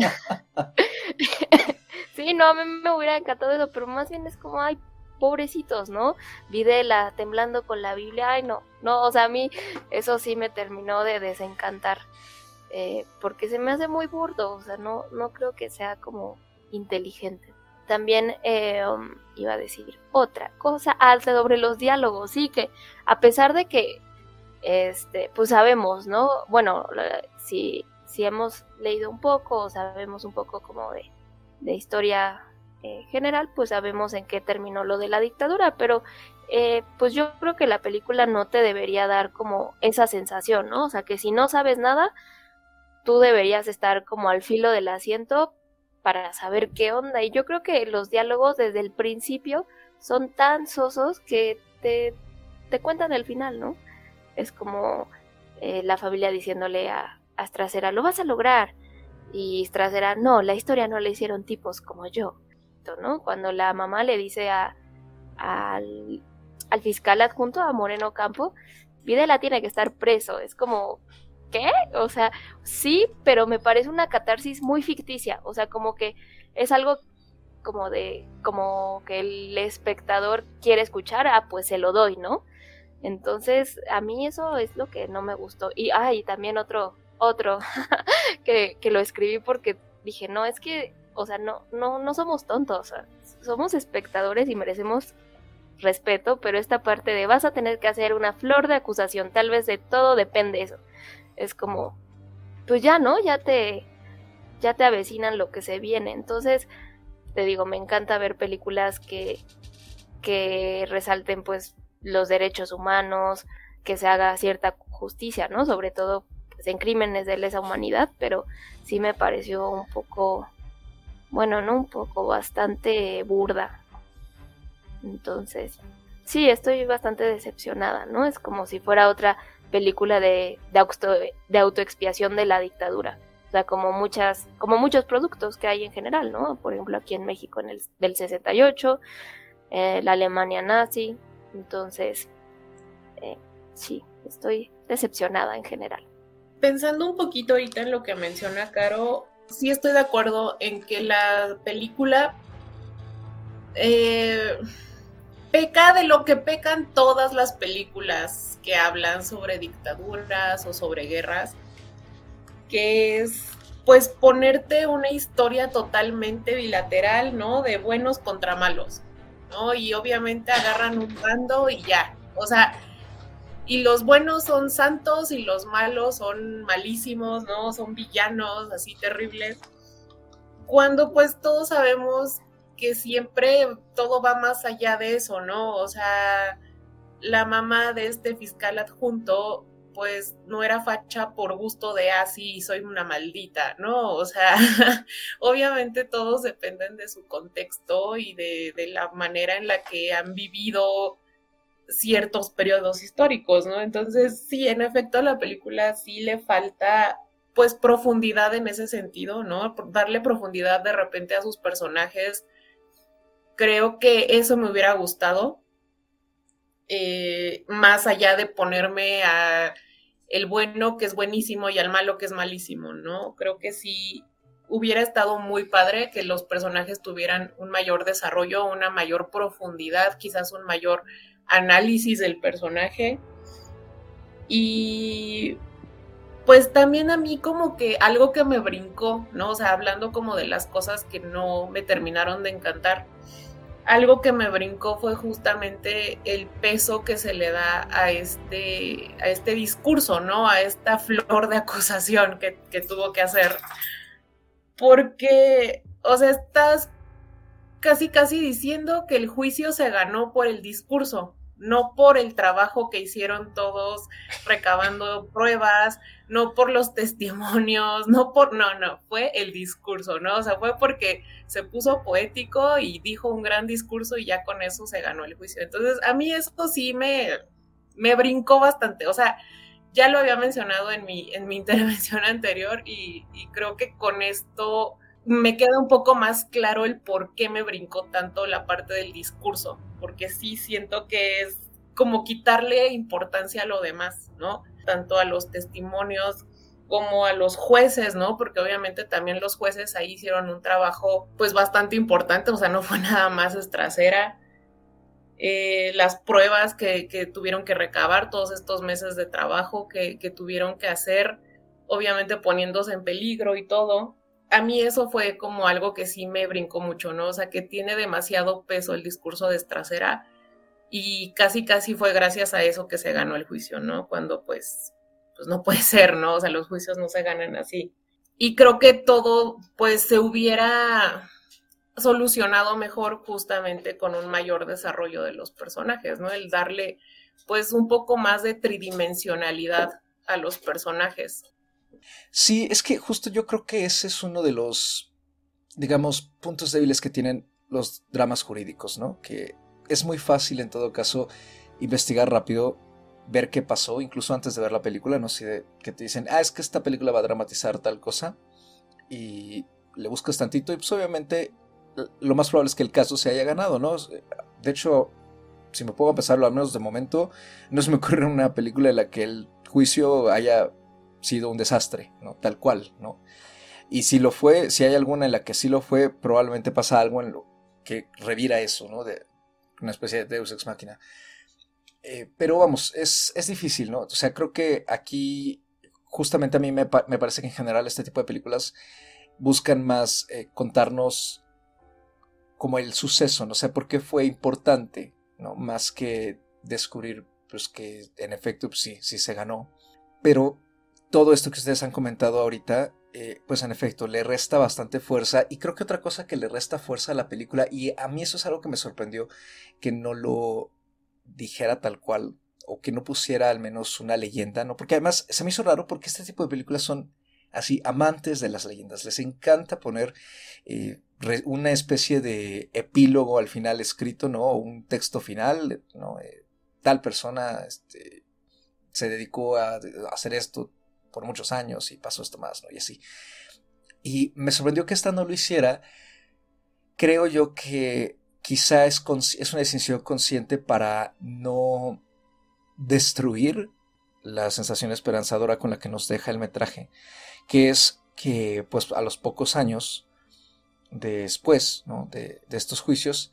sí, no, a mí me hubiera encantado eso, pero más bien es como, ay, pobrecitos, ¿no? Videla temblando con la Biblia, ay no, no, o sea, a mí eso sí me terminó de desencantar, eh, porque se me hace muy burdo, o sea, no, no creo que sea como inteligente. También eh, um, iba a decir otra cosa ah, sobre los diálogos, sí, que a pesar de que, este, pues sabemos, ¿no? Bueno, si, si hemos leído un poco o sabemos un poco como de, de historia eh, general, pues sabemos en qué terminó lo de la dictadura, pero eh, pues yo creo que la película no te debería dar como esa sensación, ¿no? O sea, que si no sabes nada, tú deberías estar como al filo del asiento para saber qué onda. Y yo creo que los diálogos desde el principio son tan sosos que te, te cuentan el final, ¿no? Es como eh, la familia diciéndole a, a lo vas a lograr. Y Strasera, no, la historia no le hicieron tipos como yo. ¿no? Cuando la mamá le dice a, al, fiscal adjunto, a Moreno Campo, Videla tiene que estar preso. Es como, ¿qué? O sea, sí, pero me parece una catarsis muy ficticia. O sea, como que es algo como de, como que el espectador quiere escuchar, ah, pues se lo doy, ¿no? Entonces, a mí eso es lo que no me gustó. Y, ah, también otro, otro, que, que lo escribí porque dije, no, es que o sea, no, no, no somos tontos, somos espectadores y merecemos respeto, pero esta parte de vas a tener que hacer una flor de acusación, tal vez de todo depende eso. Es como, pues ya, ¿no? Ya te, ya te avecinan lo que se viene. Entonces, te digo, me encanta ver películas que, que resalten pues los derechos humanos, que se haga cierta justicia, ¿no? Sobre todo pues, en crímenes de lesa humanidad, pero sí me pareció un poco bueno, no un poco, bastante burda. Entonces, sí, estoy bastante decepcionada, ¿no? Es como si fuera otra película de, auto, de autoexpiación de la dictadura. O sea, como muchas, como muchos productos que hay en general, ¿no? Por ejemplo, aquí en México en el del 68, eh, la Alemania nazi. Entonces, eh, sí, estoy decepcionada en general. Pensando un poquito ahorita en lo que menciona Caro, sí estoy de acuerdo en que la película eh, peca de lo que pecan todas las películas que hablan sobre dictaduras o sobre guerras, que es pues ponerte una historia totalmente bilateral, ¿no? De buenos contra malos, ¿no? Y obviamente agarran un bando y ya. O sea, y los buenos son santos y los malos son malísimos, ¿no? Son villanos así terribles. Cuando pues todos sabemos que siempre todo va más allá de eso, ¿no? O sea, la mamá de este fiscal adjunto pues no era facha por gusto de así ah, soy una maldita, ¿no? O sea, obviamente todos dependen de su contexto y de, la manera en la que han vivido ciertos periodos históricos, ¿no? Entonces, sí, en efecto, la película sí le falta pues profundidad en ese sentido, ¿no? Darle profundidad de repente a sus personajes. Creo que eso me hubiera gustado, eh, más allá de ponerme a el bueno que es buenísimo y al malo que es malísimo, ¿no? Creo que sí hubiera estado muy padre que los personajes tuvieran un mayor desarrollo, una mayor profundidad, quizás un mayor análisis del personaje. Y pues también a mí como que algo que me brincó, ¿no? O sea, hablando como de las cosas que no me terminaron de encantar, algo que me brincó fue justamente el peso que se le da a este, a este discurso, ¿no? A esta flor de acusación que, que tuvo que hacer. Porque, o sea, estás casi, casi diciendo que el juicio se ganó por el discurso, no por el trabajo que hicieron todos recabando pruebas, no por los testimonios, no por, no, no, fue el discurso, ¿no? O sea, fue porque se puso poético y dijo un gran discurso y ya con eso se ganó el juicio. Entonces, a mí eso sí me, me brincó bastante, o sea, ya lo había mencionado en mi, en mi intervención anterior y, y creo que con esto me queda un poco más claro el por qué me brincó tanto la parte del discurso, porque sí siento que es como quitarle importancia a lo demás, ¿no? Tanto a los testimonios como a los jueces, ¿no? Porque obviamente también los jueces ahí hicieron un trabajo pues bastante importante, o sea, no fue nada más estrasera. Eh, las pruebas que, tuvieron que recabar, todos estos meses de trabajo que, que tuvieron que hacer, obviamente poniéndose en peligro y todo a mí eso fue como algo que sí me brincó mucho, ¿no? O sea, que tiene demasiado peso el discurso de Estracera y casi casi fue gracias a eso que se ganó el juicio, ¿no? Cuando pues, pues no puede ser, ¿no? O sea, los juicios no se ganan así. Y creo que todo pues se hubiera solucionado mejor justamente con un mayor desarrollo de los personajes, ¿no? El darle pues un poco más de tridimensionalidad a los personajes. Sí, es que justo yo creo que ese es uno de los, digamos, puntos débiles que tienen los dramas jurídicos, ¿no? Que es muy fácil en todo caso investigar rápido, ver qué pasó, incluso antes de ver la película, no sé, que te dicen, ah, es que esta película va a dramatizar tal cosa, y le buscas tantito y pues obviamente lo más probable es que el caso se haya ganado, ¿no? De hecho, si me puedo pensarlo, al menos de momento, no se me ocurre una película en la que el juicio haya sido un desastre, ¿no? Tal cual, ¿no? Y si lo fue, si hay alguna en la que sí lo fue, probablemente pasa algo en lo que revira eso, ¿no? De una especie de Deus ex machina. Eh, pero vamos, es, es, difícil, ¿no? O sea, creo que aquí, justamente a mí me, parece que en general este tipo de películas buscan más eh, contarnos como el suceso, no sé por qué fue importante, ¿no? Más que descubrir, pues que en efecto, pues, sí, sí se ganó. Pero todo esto que ustedes han comentado ahorita, eh, pues en efecto, le resta bastante fuerza. Y creo que otra cosa que le resta fuerza a la película, y a mí eso es algo que me sorprendió, que no lo dijera tal cual, o que no pusiera al menos una leyenda, ¿no? Porque además se me hizo raro porque este tipo de películas son así amantes de las leyendas. Les encanta poner eh, una especie de epílogo al final escrito, ¿no? un texto final, ¿no? Eh, tal persona este, se dedicó a hacer esto por muchos años y pasó esto más, ¿no? Y así. Y me sorprendió que esta no lo hiciera. Creo yo que quizá es, es una decisión consciente para no destruir la sensación esperanzadora con la que nos deja el metraje, que es que pues a los pocos años después de, de estos juicios,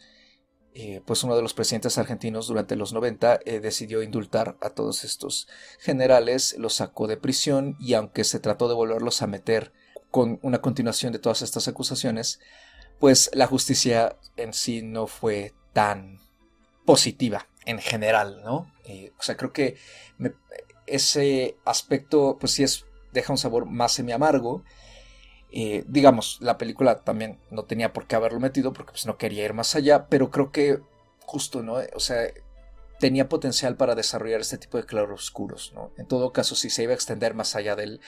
eh, pues uno de los presidentes argentinos durante los 90 eh, decidió indultar a todos estos generales, los sacó de prisión y aunque se trató de volverlos a meter con una continuación de todas estas acusaciones, pues la justicia en sí no fue tan positiva en general, ¿no? Eh, o sea, creo que ese aspecto, pues sí es, deja un sabor más semi amargo eh, digamos, la película también no tenía por qué haberlo metido porque pues, no quería ir más allá, pero creo que justo, ¿no? O sea, tenía potencial para desarrollar este tipo de claroscuros, ¿no? En todo caso, si se iba a extender más allá del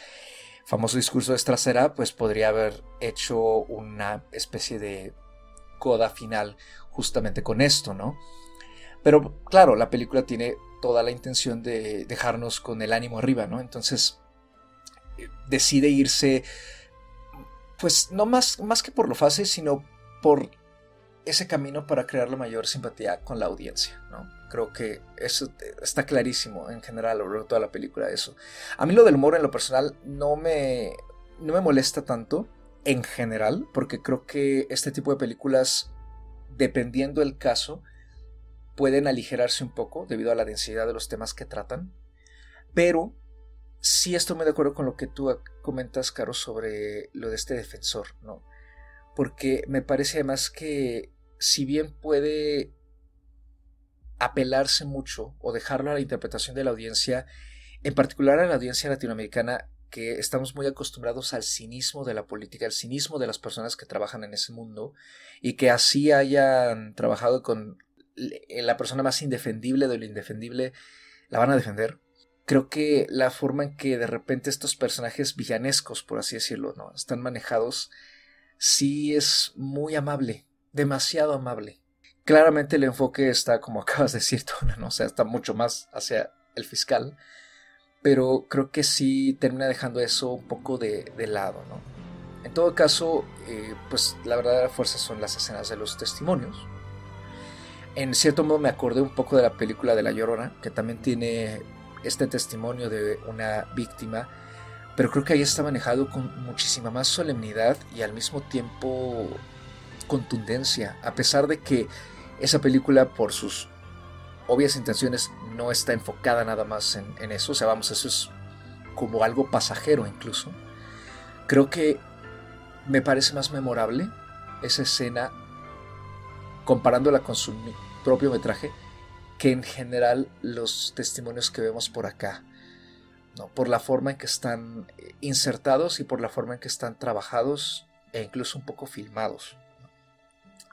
famoso discurso de Estracera, pues podría haber hecho una especie de coda final justamente con esto, ¿no? Pero claro, la película tiene toda la intención de dejarnos con el ánimo arriba, ¿no? Entonces eh, decide irse, pues no más, más que por lo fácil, sino por ese camino para crear la mayor simpatía con la audiencia, ¿no? Creo que eso está clarísimo en general a toda la película eso. A mí lo del humor en lo personal no me, no me molesta tanto en general, porque creo que este tipo de películas, dependiendo del caso, pueden aligerarse un poco debido a la densidad de los temas que tratan. Pero sí estoy muy de acuerdo con lo que tú comentas, Caro, sobre lo de este defensor, ¿no? Porque me parece además que si bien puede apelarse mucho o dejarlo a la interpretación de la audiencia, en particular a la audiencia latinoamericana, que estamos muy acostumbrados al cinismo de la política, al cinismo de las personas que trabajan en ese mundo y que así hayan trabajado con la persona más indefendible de lo indefendible, la van a defender. Creo que la forma en que de repente estos personajes villanescos, por así decirlo, ¿no? están manejados, sí es muy amable, demasiado amable. Claramente el enfoque está, como acabas de decir, ¿no? O sea, está mucho más hacia el fiscal, pero creo que sí termina dejando eso un poco de, lado, ¿no? En todo caso, eh, pues la verdadera fuerza son las escenas de los testimonios. En cierto modo me acordé un poco de la película de La Llorona, que también tiene este testimonio de una víctima, pero creo que ahí está manejado con muchísima más solemnidad y al mismo tiempo contundencia, a pesar de que esa película por sus obvias intenciones no está enfocada nada más en, eso, o sea, vamos, eso es como algo pasajero incluso. Creo que me parece más memorable esa escena comparándola con su propio metraje que en general los testimonios que vemos por acá. ¿no? Por la forma en que están insertados y por la forma en que están trabajados e incluso un poco filmados.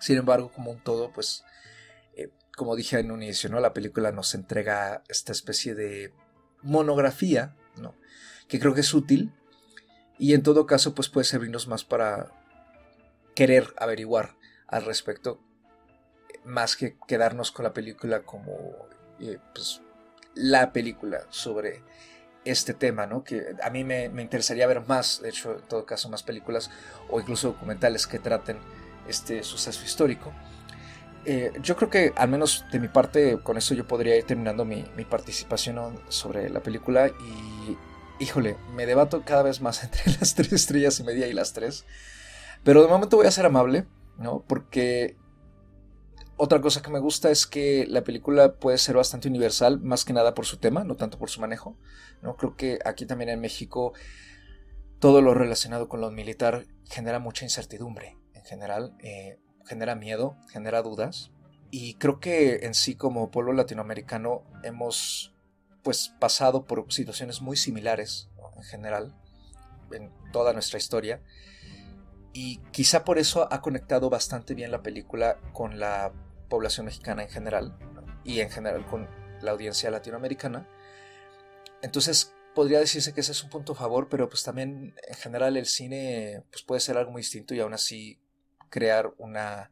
Sin embargo, como un todo, pues como dije en un inicio, ¿no? La película nos entrega esta especie de monografía, ¿no? Que creo que es útil y en todo caso pues puede servirnos más para querer averiguar al respecto más que quedarnos con la película como eh, pues, la película sobre este tema, ¿no? Que a mí me, me, interesaría ver más, de hecho, en todo caso, más películas o incluso documentales que traten este suceso histórico. Eh, yo creo que al menos de mi parte con eso yo podría ir terminando mi, participación sobre la película y híjole, me debato cada vez más entre las tres estrellas y media y las tres. Pero de momento voy a ser amable, ¿no? Porque otra cosa que me gusta es que la película puede ser bastante universal, más que nada por su tema, no tanto por su manejo. ¿no? Creo que aquí también en México todo lo relacionado con lo militar genera mucha incertidumbre en general. Eh, genera miedo, genera dudas. Y creo que en sí como pueblo latinoamericano hemos pues pasado por situaciones muy similares en general en toda nuestra historia. Y quizá por eso ha conectado bastante bien la película con la población mexicana en general y en general con la audiencia latinoamericana. Entonces podría decirse que ese es un punto a favor, pero pues también en general el cine pues puede ser algo muy distinto y aún así crear una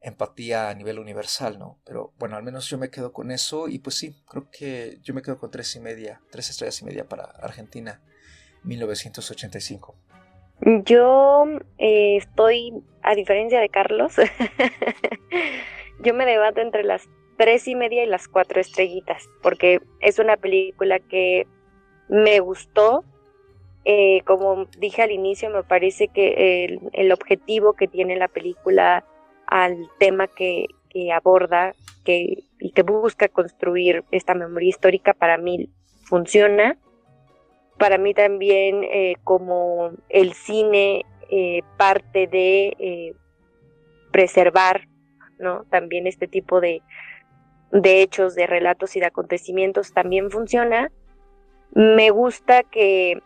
empatía a nivel universal, ¿no? Pero bueno, al menos yo me quedo con eso y pues sí, creo que yo me quedo con tres y media, tres estrellas y media para Argentina, 1985. Yo eh, estoy, a diferencia de Carlos, yo me debato entre las tres y media y las cuatro estrellitas, porque es una película que me gustó, eh, como dije al inicio, me parece que el, objetivo que tiene la película al tema que, aborda que, y que busca construir esta memoria histórica para mí funciona. Para mí también eh, como el cine eh, parte de preservar ¿no? también este tipo de, de hechos, de relatos y de acontecimientos también funciona. Me gusta que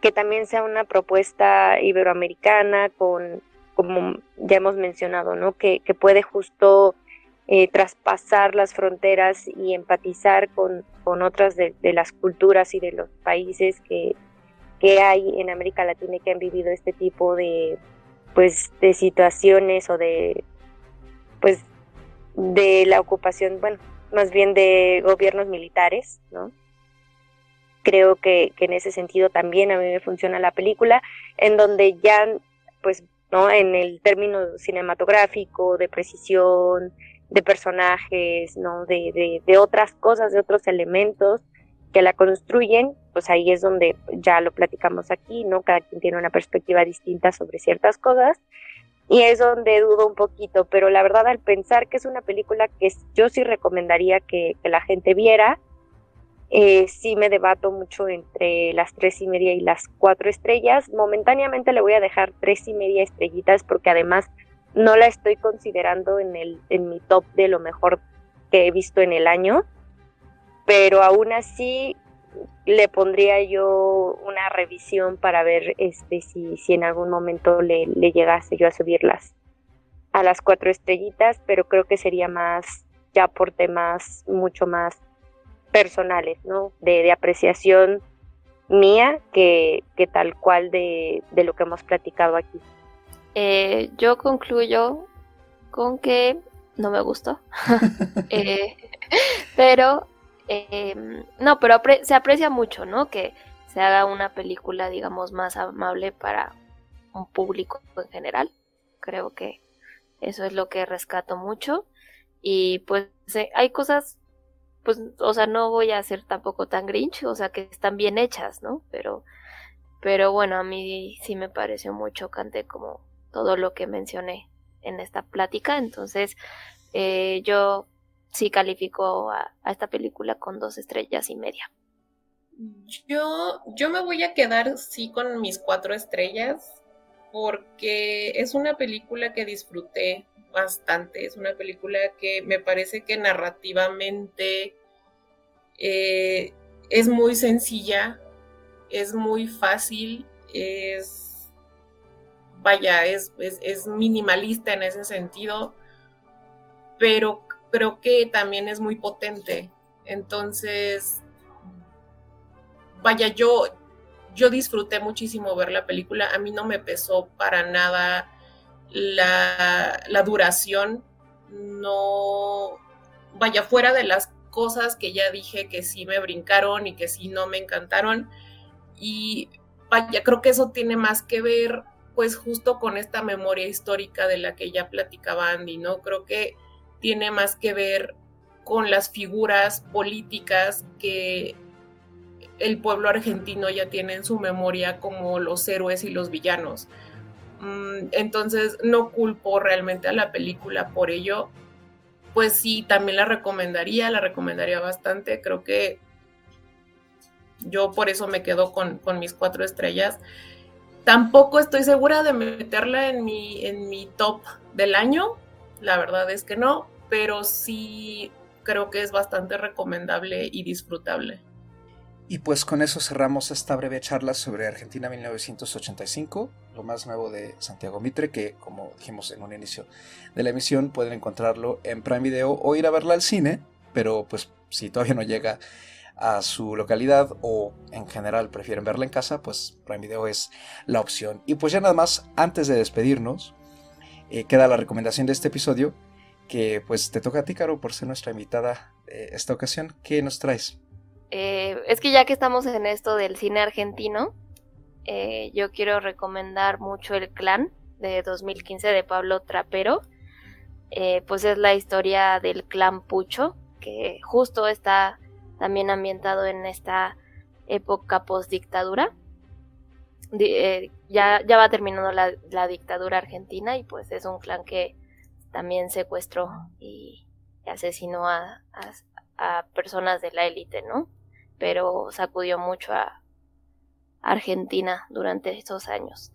que también sea una propuesta iberoamericana con, como ya hemos mencionado, ¿no? Que, puede justo eh, traspasar las fronteras y empatizar con, otras de, las culturas y de los países que, que hay en América Latina y que han vivido este tipo de pues de situaciones o de pues de la ocupación, bueno, más bien de gobiernos militares, ¿no? Creo que, que en ese sentido también a mí me funciona la película, en donde ya, pues, ¿no? En el término cinematográfico, de precisión, de personajes, ¿no? De, de, de otras cosas, de otros elementos que la construyen, pues ahí es donde ya lo platicamos aquí, ¿no? Cada quien tiene una perspectiva distinta sobre ciertas cosas y es donde dudo un poquito, pero la verdad al pensar que es una película que yo sí recomendaría que, la gente viera, eh, sí me debato mucho entre las tres y media y las cuatro estrellas. Momentáneamente le voy a dejar tres y media estrellitas porque además no la estoy considerando en, el, en mi top de lo mejor que he visto en el año, pero aún así le pondría yo una revisión para ver este si, si en algún momento le, le llegase yo a subirlas a las cuatro estrellitas, pero creo que sería más ya por temas mucho más personales, ¿no? De, de apreciación mía que, que tal cual de, de, lo que hemos platicado aquí. Eh, yo concluyo con que no me gustó, eh, pero Em, no, pero se aprecia mucho, ¿no? Que se haga una película, digamos, más amable para un público en general. Creo que eso es lo que rescato mucho. Y pues hay cosas, pues, o sea, no voy a ser tampoco tan grinch, o sea, que están bien hechas, ¿no? Pero, pero bueno, a mí sí me pareció muy chocante como todo lo que mencioné en esta plática. Entonces, eh, yo sí calificó a, esta película con dos estrellas y media. Yo, yo me voy a quedar sí con mis cuatro estrellas porque es una película que disfruté bastante, es una película que me parece que narrativamente eh, es muy sencilla, es muy fácil, es, vaya, es, es, minimalista en ese sentido, pero creo que también es muy potente. Entonces, vaya, yo, yo disfruté muchísimo ver la película. A mí no me pesó para nada la, la duración. No, vaya, fuera de las cosas que ya dije que sí me brincaron y que sí no me encantaron. Y vaya, creo que eso tiene más que ver pues justo con esta memoria histórica de la que ya platicaba Andy, ¿no? Creo que tiene más que ver con las figuras políticas que el pueblo argentino ya tiene en su memoria como los héroes y los villanos. Mm, entonces no culpo realmente a la película por ello. Pues sí, también la recomendaría, la recomendaría bastante. Creo que yo por eso me quedo con, con mis cuatro estrellas. Tampoco estoy segura de meterla en mi, en mi top del año, la verdad es que no, pero sí creo que es bastante recomendable y disfrutable. Y pues con eso cerramos esta breve charla sobre Argentina 1985, lo más nuevo de Santiago Mitre, que como dijimos en un inicio de la emisión pueden encontrarlo en Prime Video o ir a verla al cine, pero pues si todavía no llega a su localidad o en general prefieren verla en casa, pues Prime Video es la opción. Y pues ya nada más, antes de despedirnos, eh, queda la recomendación de este episodio, que pues te toca a ti, Caro, por ser nuestra invitada esta ocasión. ¿Qué nos traes? Eh, es que ya que estamos en esto del cine argentino, eh, yo quiero recomendar mucho El Clan de 2015 de Pablo Trapero. pues es la historia del clan Pucho, que justo está también ambientado en esta época post-dictadura. ya, ya va terminando la, dictadura argentina y pues es un clan que también secuestró y asesinó a, personas de la élite, ¿no? Pero sacudió mucho a Argentina durante estos años.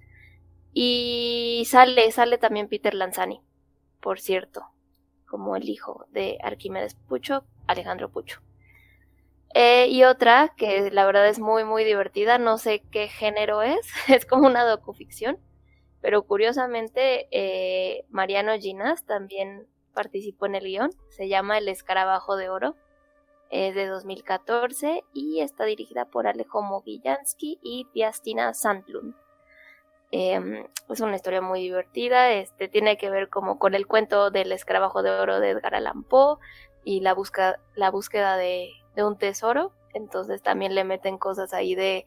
Y sale, sale también Peter Lanzani, por cierto, como el hijo de Arquímedes Pucho, Alejandro Pucho. Eh, y otra que la verdad es muy, muy divertida, no sé qué género es, es como una docuficción, pero curiosamente eh, Mariano Ginas también participó en el guion, se llama El Escarabajo de Oro, es de 2014 y está dirigida por Alejo Mogillansky y Piastina Sandlund. Em, es una historia muy divertida, este, tiene que ver como con el cuento del escarabajo de oro de Edgar Allan Poe y la, busca, la búsqueda de, un tesoro. Entonces también le meten cosas ahí de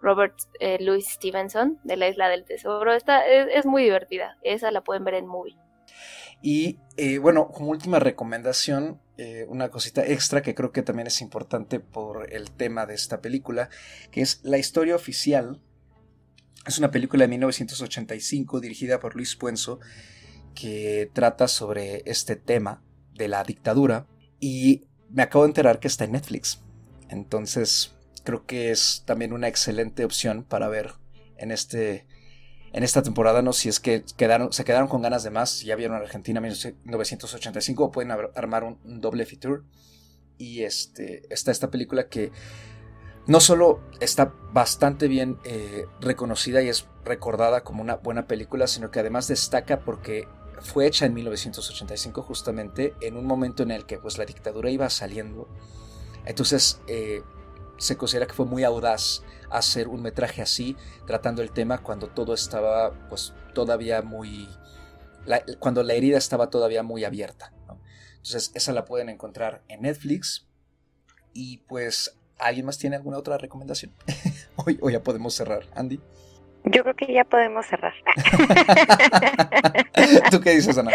Robert eh, Louis Stevenson, de la Isla del Tesoro. Esta es, muy divertida, esa la pueden ver en movie. Y eh, bueno, como última recomendación, eh, una cosita extra que creo que también es importante por el tema de esta película, que es la historia oficial es una película de 1985 dirigida por Luis Puenzo que trata sobre este tema de la dictadura y me acabo de enterar que está en Netflix. Entonces creo que es también una excelente opción para ver en este en esta temporada, no si es que quedaron, se quedaron con ganas de más, ya vieron Argentina 1985 pueden armar un, un doble feature y este está esta película que no solo está bastante bien eh, reconocida y es recordada como una buena película, sino que además destaca porque fue hecha en 1985 justamente en un momento en el que pues la dictadura iba saliendo. Entonces eh, se considera que fue muy audaz hacer un metraje así, tratando el tema cuando todo estaba pues todavía muy... cuando la herida estaba todavía muy abierta. Entonces esa la pueden encontrar en Netflix. Y pues ¿Alguien más tiene alguna otra recomendación? hoy, hoy ya podemos cerrar. Andy. Yo creo que ya podemos cerrar. ¿Tú qué dices, Ana?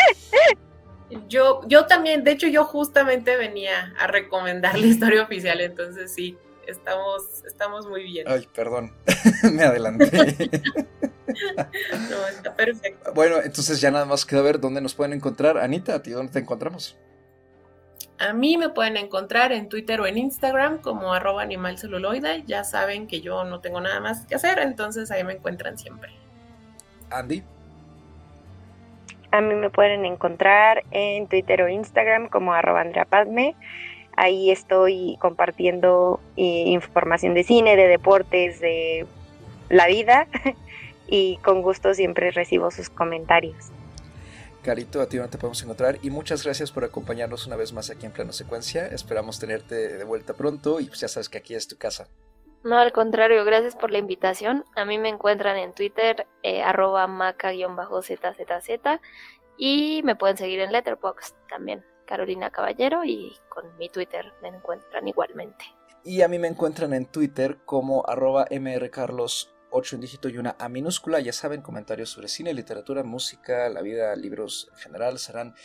Yo, yo también, de hecho, yo justamente venía a recomendar la historia oficial, entonces sí, estamos, estamos muy bien. Ay, perdón, me adelanté. no, está perfecto. Bueno, entonces ya nada más queda ver dónde nos pueden encontrar. Anita, ¿a ti dónde te encontramos? A mí me pueden encontrar en Twitter o en Instagram como arroba animalceluloide. Ya saben que yo no tengo nada más que hacer, entonces ahí me encuentran siempre. Andy. A mí me pueden encontrar en Twitter o Instagram como arroba Andrea Padme. Ahí estoy compartiendo eh, información de cine, de deportes, de la vida y con gusto siempre recibo sus comentarios. Carito, a ti no te podemos encontrar y muchas gracias por acompañarnos una vez más aquí en Plano Secuencia. Esperamos tenerte de vuelta pronto y pues ya sabes que aquí es tu casa. No, al contrario, gracias por la invitación. A mí me encuentran en Twitter eh, arroba maca-zzz y me pueden seguir en Letterboxd también, Carolina Caballero y con mi Twitter me encuentran igualmente. Y a mí me encuentran en Twitter como arroba mrcarlos 8 en dígito y una A minúscula. Ya saben, comentarios sobre cine, literatura, música, la vida, libros en general serán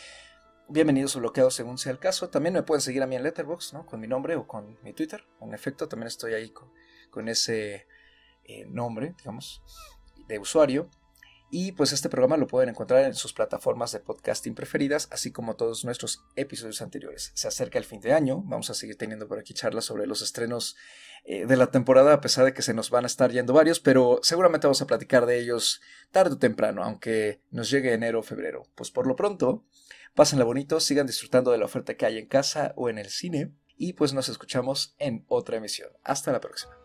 bienvenidos o bloqueados según sea el caso. También me pueden seguir a mí en Letterboxd, ¿no? Con mi nombre o con mi Twitter. En efecto, también estoy ahí con, ese eh, nombre, digamos, de usuario. Y pues este programa lo pueden encontrar en sus plataformas de podcasting preferidas, así como todos nuestros episodios anteriores. Se acerca el fin de año, vamos a seguir teniendo por aquí charlas sobre los estrenos eh, de la temporada, a pesar de que se nos van a estar yendo varios, pero seguramente vamos a platicar de ellos tarde o temprano, aunque nos llegue enero o febrero. Pues por lo pronto, pásenla bonito, sigan disfrutando de la oferta que hay en casa o en el cine, y pues nos escuchamos en otra emisión. Hasta la próxima.